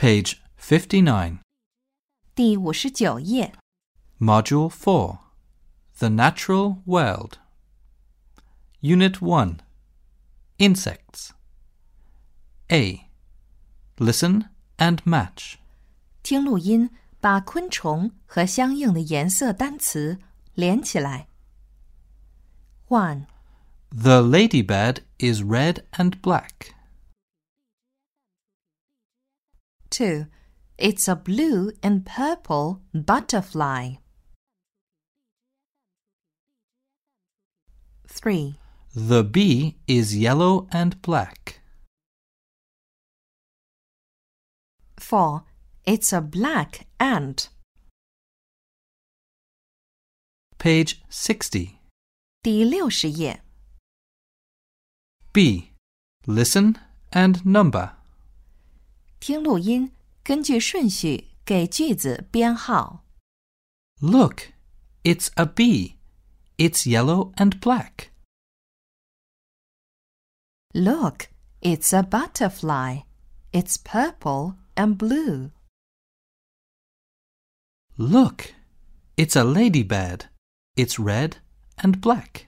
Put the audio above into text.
Page 59. 第五十九页。 Module 4 The Natural World. Unit 1 Insects. A. Listen and match. 听录音，把昆虫和相应的颜色单词连起来。One, The ladybird is red and black. two, it's a blue and purple butterfly. Three, The bee is yellow and black. four, it's a black ant. Page 60. 第六十页， B. Listen and number. 听录音，根据顺序给句子编号。 Look, it's a bee. It's yellow and black. Look, it's a butterfly. It's purple and blue. Look, it's a ladybird. It's red and black.